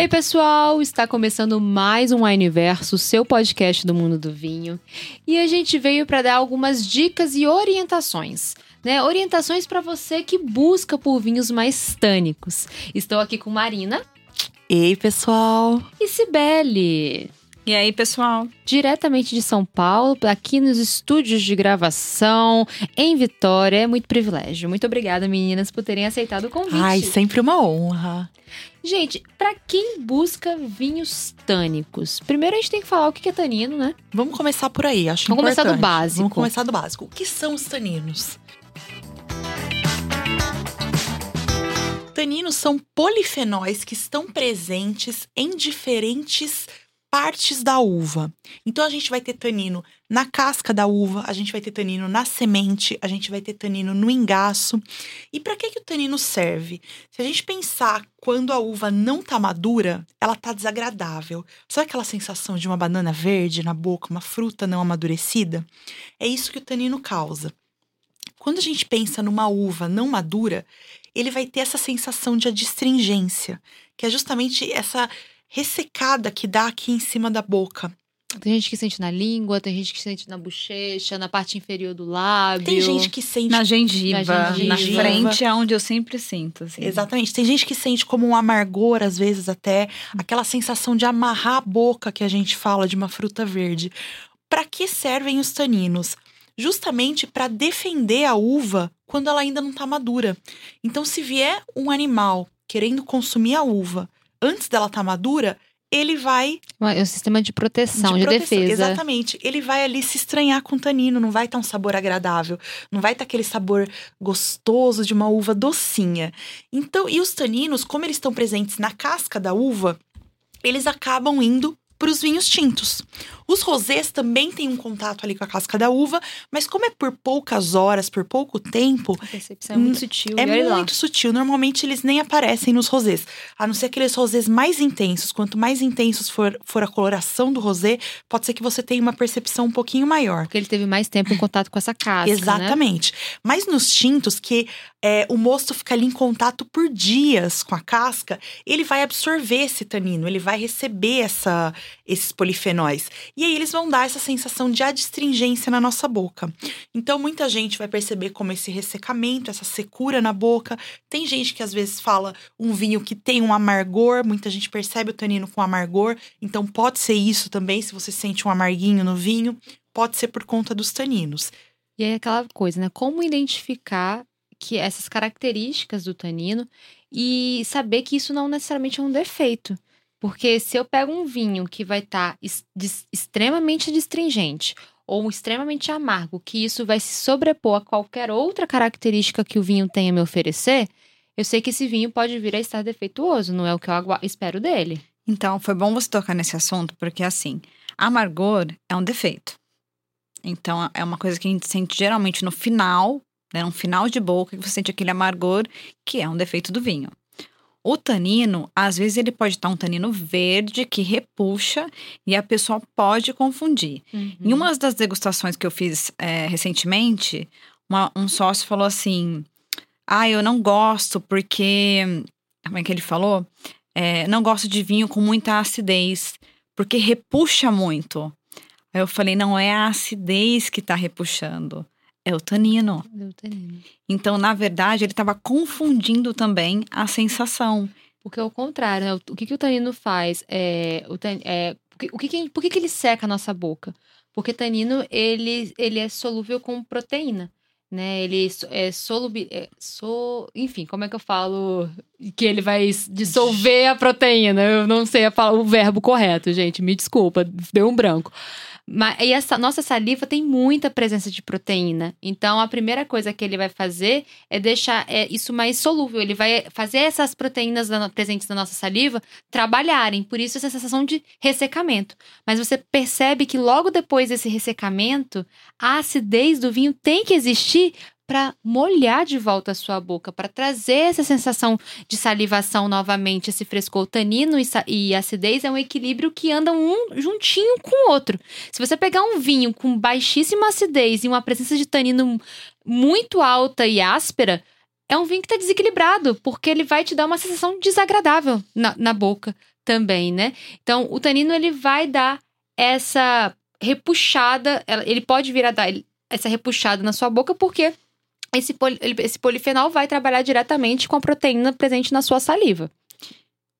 Ei, pessoal, está começando mais um Wineverso, seu podcast do mundo do vinho. E a gente veio para dar algumas dicas e orientações. Né, orientações para você que busca por vinhos mais tânicos. Estou aqui com Marina. Ei, pessoal! E Cibele. E aí, pessoal? Diretamente de São Paulo, aqui nos estúdios de gravação, em Vitória. É muito privilégio. Muito obrigada, meninas, por terem aceitado o convite. Ai, sempre uma honra. Gente, para quem busca vinhos tânicos, primeiro a gente tem que falar o que é tanino, né? Vamos começar por aí, acho Vamos importante. começar do básico. Vamos começar do básico. O que são os taninos? Taninos são polifenóis que estão presentes em diferentes partes da uva. Então a gente vai ter tanino na casca da uva, a gente vai ter tanino na semente, a gente vai ter tanino no engaço. E para que que o tanino serve? Se a gente pensar quando a uva não tá madura, ela tá desagradável. Sabe aquela sensação de uma banana verde na boca, uma fruta não amadurecida? É isso que o tanino causa. Quando a gente pensa numa uva não madura, ele vai ter essa sensação de adstringência, que é justamente essa ressecada que dá aqui em cima da boca. Tem gente que sente na língua, tem gente que sente na bochecha, na parte inferior do lábio. Tem gente que sente. Na gengiva, Na na, gengiva. frente é onde eu sempre sinto. Assim. Exatamente. Tem gente que sente como um amargor, às vezes até, aquela sensação de amarrar a boca que a gente fala de uma fruta verde. Para que servem os taninos? Justamente para defender a uva quando ela ainda não está madura. Então, se vier um animal querendo consumir a uva antes dela estar madura, ele vai É um sistema de proteção, de, proteção. defesa. Exatamente. Ele vai ali se estranhar com o tanino, não vai estar um sabor agradável, não vai estar aquele sabor gostoso de uma uva docinha. Então, e os taninos, como eles estão presentes na casca da uva, eles acabam indo para os vinhos tintos. Os rosés também têm um contato ali com a casca da uva, mas como é por poucas horas, por pouco tempo, A percepção é muito sutil. é olha lá. muito sutil. Normalmente eles nem aparecem nos rosés. A não ser aqueles rosés mais intensos. Quanto mais intensos for, for a coloração do rosé, pode ser que você tenha uma percepção um pouquinho maior. Porque ele teve mais tempo em contato com essa casca, né? Exatamente. Mas nos tintos, que é, o mosto fica ali em contato por dias com a casca, ele vai absorver esse tanino, ele vai receber essa, esses polifenóis. E aí eles vão dar essa sensação de adstringência na nossa boca. Então muita gente vai perceber como esse ressecamento, essa secura na boca. Tem gente que às vezes fala um vinho que tem um amargor, muita gente percebe o tanino com amargor. Então pode ser isso também, se você sente um amarguinho no vinho, pode ser por conta dos taninos. E aí aquela coisa, né? Como identificar que essas características do tanino e saber que isso não necessariamente é um defeito. Porque se eu pego um vinho que vai estar extremamente distringente ou extremamente amargo, que isso vai se sobrepor a qualquer outra característica que o vinho tenha a me oferecer, eu sei que esse vinho pode vir a estar defeituoso, não é o que eu espero dele. Então, foi bom você tocar nesse assunto, porque assim, amargor é um defeito. Então, é uma coisa que a gente sente geralmente no final, né? No final de boca, que você sente aquele amargor, que é um defeito do vinho. O tanino, às vezes, ele pode estar um tanino verde que repuxa e a pessoa pode confundir. Em uma das degustações que eu fiz é, recentemente, uma- um sócio falou assim: Ah, eu não gosto porque. Como é que ele falou? É, não gosto de vinho com muita acidez, porque repuxa muito. Aí eu falei: não é a acidez que tá repuxando, é o tanino. Do tanino. Então, na verdade, ele estava confundindo também a sensação. Porque é o contrário, né? O que, que o tanino faz? É, o tan, é, por que- o que que- por que, que ele seca a nossa boca? Porque tanino, ele, ele é solúvel com proteína, né? Ele so- é solúvel... É, so, enfim, como é que eu falo que ele vai dissolver a proteína? Eu não sei o verbo correto, gente. Me desculpa, deu um branco. Mas, e essa nossa saliva tem muita presença de proteína. Então, a primeira coisa que ele vai fazer é deixar é, isso mais solúvel. Ele vai fazer essas proteínas da- presentes na nossa saliva trabalharem. Por isso, essa sensação de ressecamento. Mas você percebe que logo depois desse ressecamento, a acidez do vinho tem que existir para molhar de volta a sua boca, para trazer essa sensação de salivação novamente, esse frescor tanino e, e acidez é um equilíbrio que andam um juntinho com o outro. Se você pegar um vinho com baixíssima acidez e uma presença de tanino muito alta e áspera, é um vinho que está desequilibrado, porque ele vai te dar uma sensação desagradável na, na boca. também, né? Então, o tanino ele vai dar essa repuxada, ele pode vir a dar essa repuxada na sua boca porque esse, poli- esse polifenol vai trabalhar diretamente com a proteína presente na sua saliva.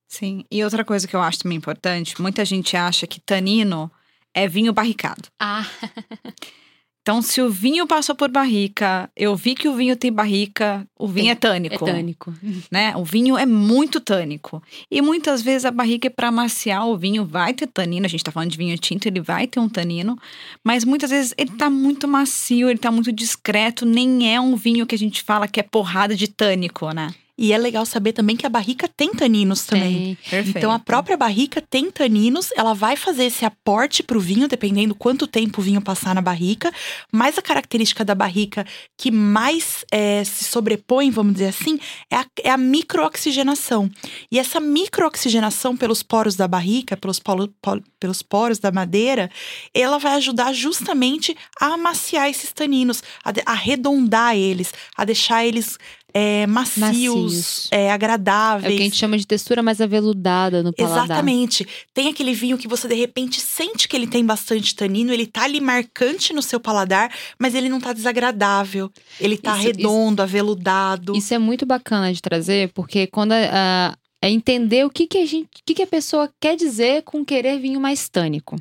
Sim. E outra coisa que eu acho também importante, muita gente acha que tanino é vinho barricado. Ah, Então, se o vinho passou por barrica, eu vi que o vinho tem barrica, o vinho Tem. é tânico. é tânico. né? O vinho é muito tânico. E muitas vezes a barriga é para amaciar o vinho, vai ter tanino. A gente tá falando de vinho tinto, ele vai ter um tanino. Mas muitas vezes ele tá muito macio, ele tá muito discreto. Nem é um vinho que a gente fala que é porrada de tânico, né? E é legal saber também que a barrica tem taninos também. Tem. Perfeito. Então a própria barrica tem taninos, ela vai fazer esse aporte pro vinho, dependendo quanto tempo o vinho passar na barrica. Mas a característica da barrica que mais é, se sobrepõe, vamos dizer assim, é a, é a microoxigenação. E essa microoxigenação pelos poros da barrica, pelos, polo- pol- pelos poros da madeira, ela vai ajudar justamente a amaciar esses taninos, a de- arredondar eles, a deixar eles é, macios, Macios. é, É agradáveis. o que a gente chama de textura mais aveludada no paladar. Exatamente. Tem aquele vinho que você de repente sente que ele tem bastante tanino, ele tá ali marcante no seu paladar, mas ele não tá desagradável. Ele tá Isso- redondo, aveludado. Isso é muito bacana de trazer, porque quando a- a- é entender o que, que a gente, o que, que a pessoa quer dizer com querer vinho mais tânico,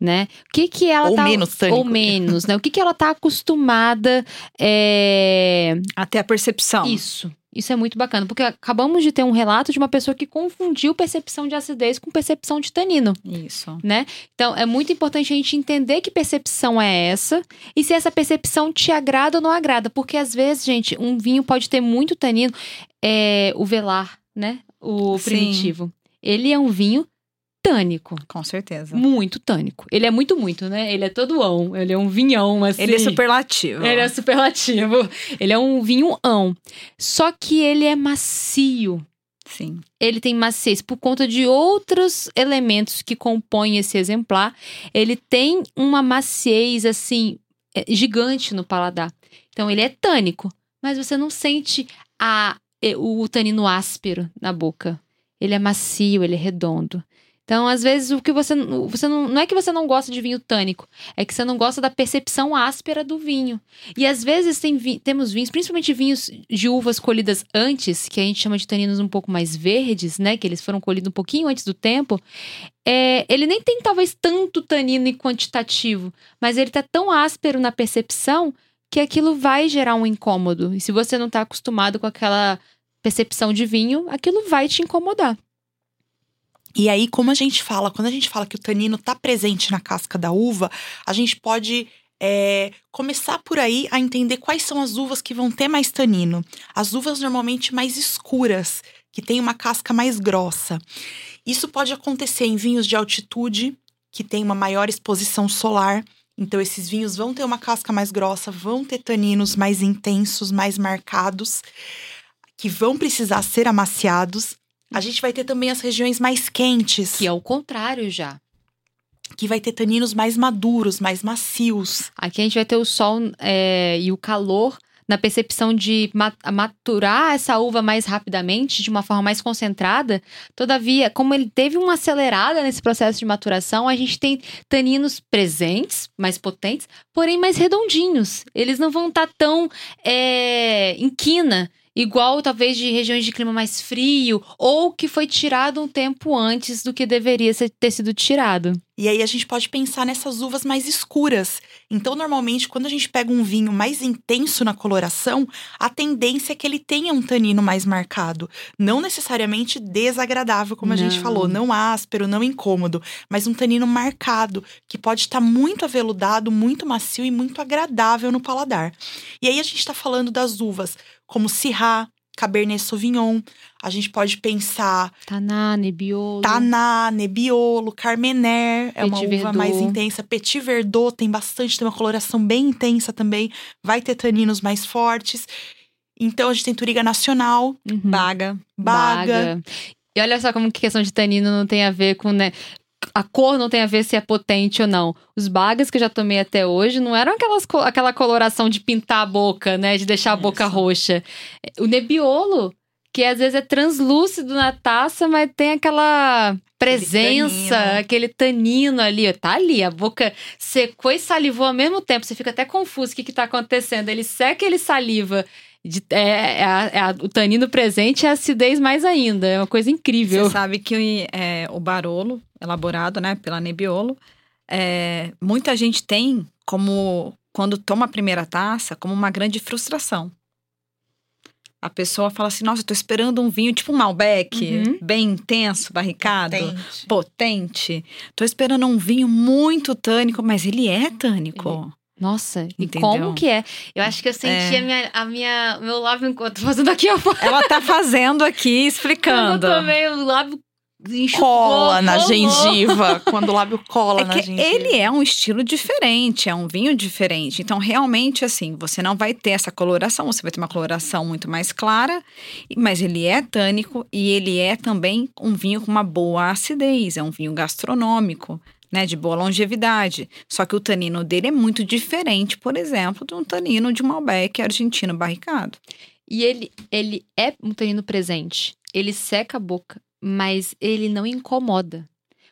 né? O que que ela Ou tá menos tânico. ou menos, né? O que que ela tá acostumada é... Até a percepção. isso. Isso é muito bacana, porque acabamos de ter um relato de uma pessoa que confundiu percepção de acidez com percepção de tanino. Isso. né? Então é muito importante a gente entender que percepção é essa e se essa percepção te agrada ou não agrada, porque às vezes, gente, um vinho pode ter muito tanino, é o velar, né? O Sim. primitivo. Ele é um vinho tânico, Com certeza. muito tânico. Ele é muito muito, né? Ele é todoão, ele é um vinhão assim. Ele é superlativo. Ele é superlativo. Ele é um vinhoão. Só que ele é macio Sim. ele tem maciez por conta de outros elementos que compõem esse exemplar. Ele tem uma maciez assim é, gigante no paladar. Então ele é tânico, mas você não sente a, o tanino áspero na boca. Ele é macio, ele é redondo. Então, às vezes, o que você, você não, não é que você não gosta de vinho tânico, é que você não gosta da percepção áspera do vinho. E às vezes tem temos vinhos, principalmente vinhos de uvas colhidas antes, que a gente chama de taninos um pouco mais verdes, né? Que eles foram colhidos um pouquinho antes do tempo. É, ele nem tem talvez tanto tanino e quantitativo, mas ele tá tão áspero na percepção que aquilo vai gerar um incômodo. E se você não tá acostumado com aquela percepção de vinho, aquilo vai te incomodar. E aí, como a gente fala, quando a gente fala que o tanino tá presente na casca da uva, a gente pode é, começar por aí a entender quais são as uvas que vão ter mais tanino. As uvas normalmente mais escuras, que têm uma casca mais grossa. Isso pode acontecer em vinhos de altitude, que tem uma maior exposição solar. Então, esses vinhos vão ter uma casca mais grossa, vão ter taninos mais intensos, mais marcados, que vão precisar ser amaciados. A gente vai ter também as regiões mais quentes, Que é o contrário já. que vai ter taninos mais maduros, mais macios. Aqui a gente vai ter o sol é, e o calor na percepção de ma- maturar essa uva mais rapidamente, de uma forma mais concentrada. Todavia, como ele teve uma acelerada nesse processo de maturação, a gente tem taninos presentes, mais potentes, porém mais redondinhos. Eles não vão estar tão é, em quina, igual talvez de regiões de clima mais frio, ou que foi tirado um tempo antes do que deveria ser- ter sido tirado. E aí a gente pode pensar nessas uvas mais escuras. Então, normalmente, quando a gente pega um vinho mais intenso na coloração, a tendência é que ele tenha um tanino mais marcado. Não necessariamente desagradável, como a gente Não. falou, não áspero, não incômodo, mas um tanino marcado, que pode estar muito aveludado, muito macio e muito agradável no paladar. E aí a gente está falando das uvas como Syrah, Cabernet Sauvignon. A gente pode pensar Taná, Nebbiolo. Taná, Nebbiolo, Carmener, é uma uva Verdot. mais intensa. Petit Verdot tem bastante, tem uma coloração bem intensa também. Vai ter taninos mais fortes. Então a gente tem Turiga Nacional, Uhum. Baga. Baga. E olha só como que questão de tanino não tem a ver com, né? A cor não tem a ver se é potente ou não. Os bagas que eu já tomei até hoje não eram aquelas, aquela coloração de pintar a boca, né? De deixar a boca Isso. roxa. O Nebbiolo, que às vezes é translúcido na taça, mas tem aquela presença, tanino. aquele tanino ali, tá ali, a boca secou e salivou ao mesmo tempo, você fica até confuso o que que tá acontecendo, ele seca e ele saliva, De- é, é a- é a- o tanino presente é a acidez mais ainda, é uma coisa incrível. Você sabe que é, o Barolo, elaborado né, pela Nebbiolo, é, muita gente tem como, quando toma a primeira taça, como uma grande frustração. A pessoa fala assim, nossa, eu tô esperando um vinho tipo um Malbec, Uhum. bem intenso, barricado, Tente. potente. Tô esperando um vinho muito tânico, mas ele é tânico. Nossa, e Entendeu? como que é? Eu acho que eu senti É. a minha, a minha, meu lábio enquanto fazendo aqui, ó. Ela tá fazendo aqui, Eu explicando. também, o lábio enxugou, Cola na rolou. gengiva. quando o lábio cola É na gengiva. ele é um estilo diferente, é um vinho diferente. Então, realmente, assim, você não vai ter essa coloração, você vai ter uma coloração muito mais clara, mas ele é tânico e ele é também um vinho com uma boa acidez, é um vinho gastronômico, né, de boa longevidade. Só que o tanino dele é muito diferente, por exemplo, de um tanino de um Malbec argentino barricado. E ele, ele é um tanino presente. Ele seca a boca, mas ele não incomoda.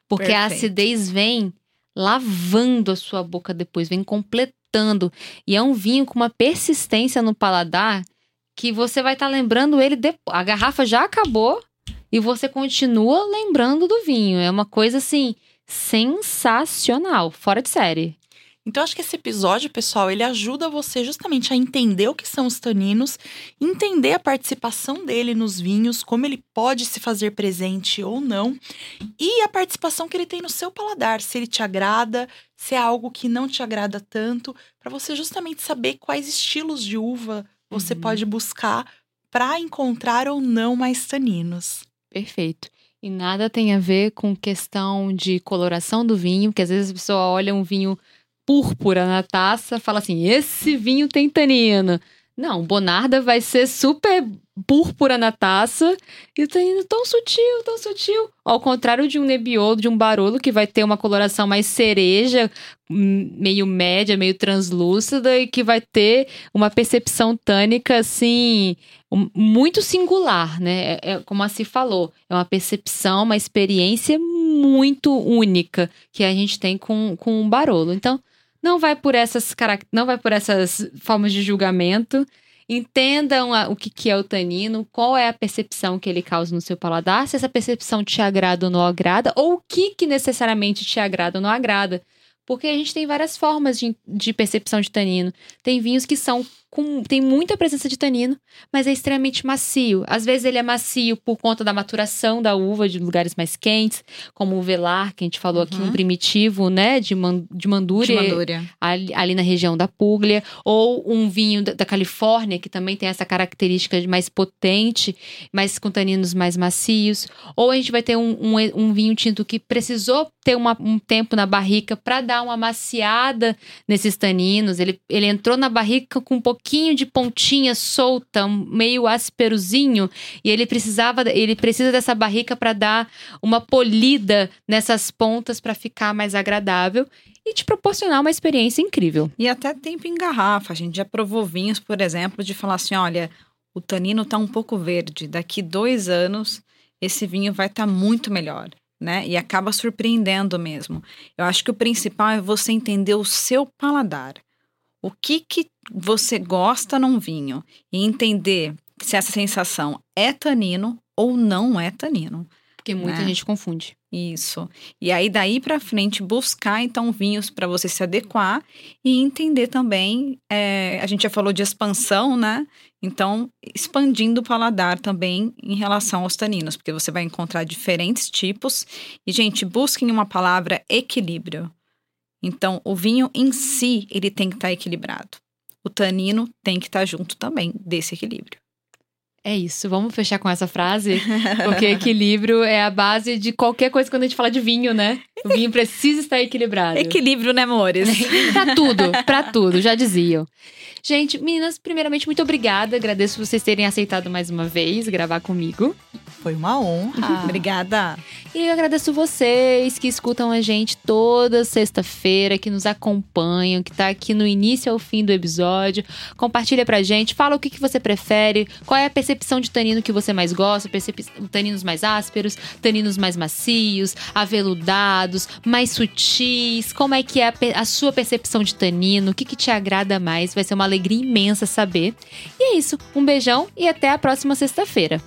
Porque a Perfeito. acidez vem lavando a sua boca depois, vem completando. E é um vinho com uma persistência no paladar que você vai estar lembrando ele depois. A garrafa já acabou e você continua lembrando do vinho. É uma coisa assim sensacional, fora de série. Então, acho que esse episódio, pessoal, ele ajuda você justamente a entender o que são os taninos, entender a participação dele nos vinhos, como ele pode se fazer presente ou não, e a participação que ele tem no seu paladar, se ele te agrada, se é algo que não te agrada tanto, para você justamente saber quais estilos de uva você Uhum. pode buscar para encontrar ou não mais taninos. Perfeito. E nada tem a ver com questão de coloração do vinho, que às vezes a pessoa olha um vinho púrpura na taça, fala assim: esse vinho tem tanino. Não, Bonarda vai ser super púrpura na taça e o tanino tão sutil, tão sutil. Ao contrário de um Nebbiolo, de um Barolo, que vai ter uma coloração mais cereja, meio média, meio translúcida e que vai ter uma percepção tânica, assim, um- muito singular, né? É, é como a se falou, é uma percepção, uma experiência muito única que a gente tem com, com o Barolo. Então, não vai por essas não vai por essas formas de julgamento. Entendam a- o que, que é o tanino, qual é a percepção que ele causa no seu paladar, se essa percepção te agrada ou não agrada, ou o que, que necessariamente te agrada ou não agrada. Porque a gente tem várias formas de, de percepção de tanino. Tem vinhos que são com. tem muita presença de tanino, mas é extremamente macio. Às vezes ele é macio por conta da maturação da uva de lugares mais quentes, como o velar, que a gente falou aqui, Uhum. um primitivo, né, de, man, de De Mandúria, Mandúria. ali, ali na região da Puglia, ou um vinho da, da Califórnia, que também tem essa característica de mais potente, mas com taninos mais macios, ou a gente vai ter um, um, um vinho tinto que precisou ter uma- um tempo na barrica para dar uma maciada nesses taninos, ele, ele entrou na barrica com um pouquinho de pontinha solta, meio ásperozinho, e ele precisava, ele precisa dessa barrica para dar uma polida nessas pontas para ficar mais agradável e te proporcionar uma experiência incrível. E até tempo em garrafa. A gente já provou vinhos, por exemplo, de falar assim: olha, o tanino tá um pouco verde. Daqui dois anos, esse vinho vai estar muito melhor. Né? E acaba surpreendendo mesmo. Eu acho que o principal é você entender o seu paladar. O que, que você gosta num vinho. E entender se essa sensação é tanino ou não é tanino. Porque muita Né? gente confunde. Isso. E aí, daí pra frente, buscar então vinhos para você se adequar e entender também. é, a gente já falou de expansão, né? Então, expandindo o paladar também em relação aos taninos, porque você vai encontrar diferentes tipos. E, gente, busquem uma palavra equilíbrio. Então, o vinho em si, ele tem que estar equilibrado. O tanino tem que estar junto também desse equilíbrio. É isso, vamos fechar com essa frase, porque equilíbrio é a base de qualquer coisa quando a gente fala de vinho, né? O vinho precisa estar equilibrado. Equilíbrio, né, amores? pra tudo, pra tudo, já diziam. Gente, meninas, primeiramente, muito obrigada. Agradeço vocês terem aceitado mais uma vez gravar comigo. Foi uma honra. Obrigada. E eu agradeço vocês que escutam a gente toda sexta-feira, que nos acompanham, que tá aqui no início ao fim do episódio. Compartilha pra gente, fala o que, que você prefere, qual é a percepção de tanino que você mais gosta, taninos mais ásperos, taninos mais macios, aveludados, mais sutis, como é que é a, a sua percepção de tanino, o que, que te agrada mais, vai ser uma alegria imensa saber. E é isso, um beijão e até a próxima sexta-feira.